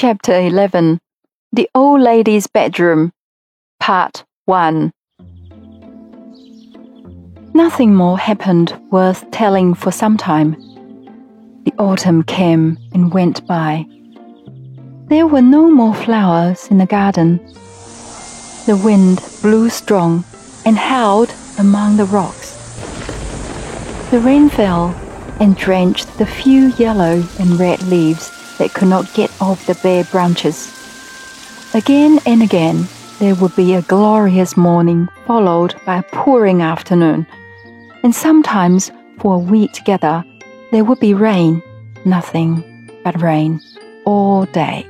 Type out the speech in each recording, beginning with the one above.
Chapter 11 The Old Lady's Bedroom, Part 1 Nothing more happened worth telling for some time. The autumn came and went by. There were no more flowers in the garden. The wind blew strong and howled among the rocks. The rain fell and drenched the few yellow and red leaves that could not get off the bare branches. Again and again, there would be a glorious morning followed by a pouring afternoon, and sometimes for a week together, there would be rain, nothing but rain, all day,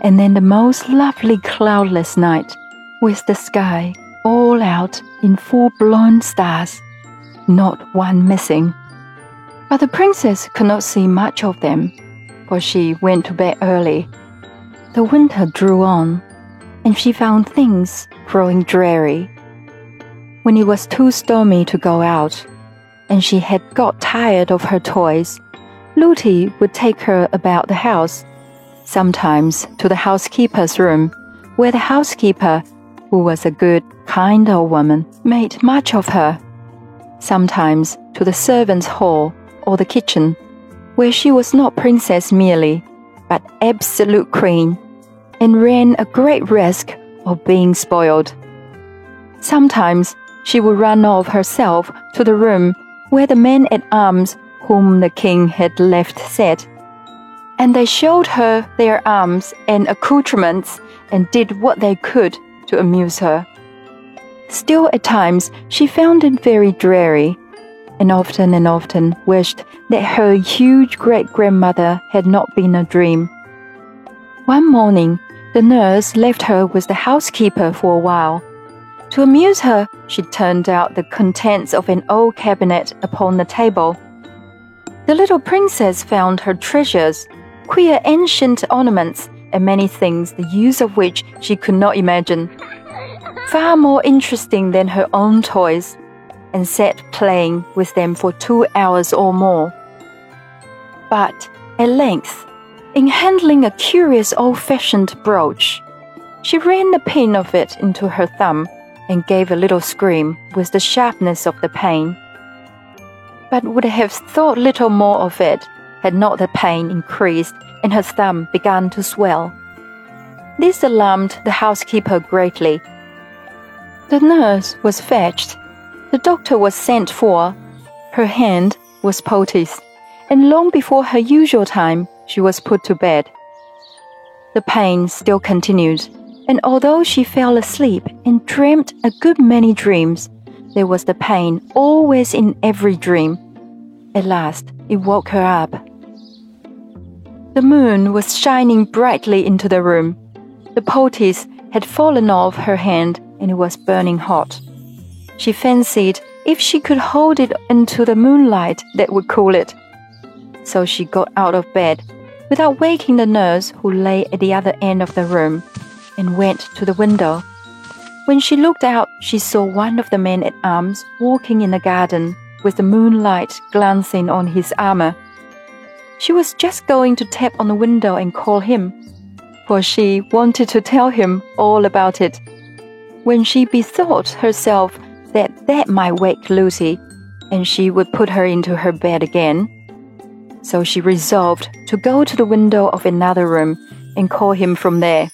and then the most lovely cloudless night, with the sky all out in full blown stars, not one missing. But the princess could not see much of them for she went to bed early. The winter drew on, and she found things growing dreary. When it was too stormy to go out, and she had got tired of her toys, Lootie would take her about the house, sometimes to the housekeeper's room, where the housekeeper, who was a good, kind old woman, made much of her, sometimes to the servants' hall or the kitchen where she was not princess merely, but absolute queen, and ran a great risk of being spoiled. Sometimes she would run off herself to the room where the men at arms whom the king had left sat, and they showed her their arms and accoutrements and did what they could to amuse her. Still, at times, she found it very dreary and often and often wished that her huge great grandmother had not been a dream. One morning, the nurse left her with the housekeeper for a while. To amuse her, she turned out the contents of an old cabinet upon the table. The little princess found her treasures, queer ancient ornaments, and many things the use of which she could not imagine. Far more interesting than her own toys and sat playing with them for two hours or more. But at length, in handling a curious old fashioned brooch, she ran the pin of it into her thumb and gave a little scream with the sharpness of the pain. But would have thought little more of it had not the pain increased and her thumb begun to swell. This alarmed the housekeeper greatly. The nurse was fetched the doctor was sent for. Her hand was poulticed, and long before her usual time, she was put to bed. The pain still continued, and although she fell asleep and dreamed a good many dreams, there was the pain always in every dream. At last, it woke her up. The moon was shining brightly into the room. The poultice had fallen off her hand and it was burning hot. She fancied if she could hold it into the moonlight, that would cool it. So she got out of bed without waking the nurse who lay at the other end of the room and went to the window. When she looked out, she saw one of the men at arms walking in the garden with the moonlight glancing on his armor. She was just going to tap on the window and call him, for she wanted to tell him all about it. When she bethought herself that that might wake Lootie, and she would put her into her bed again. So she resolved to go to the window of another room and call him from there.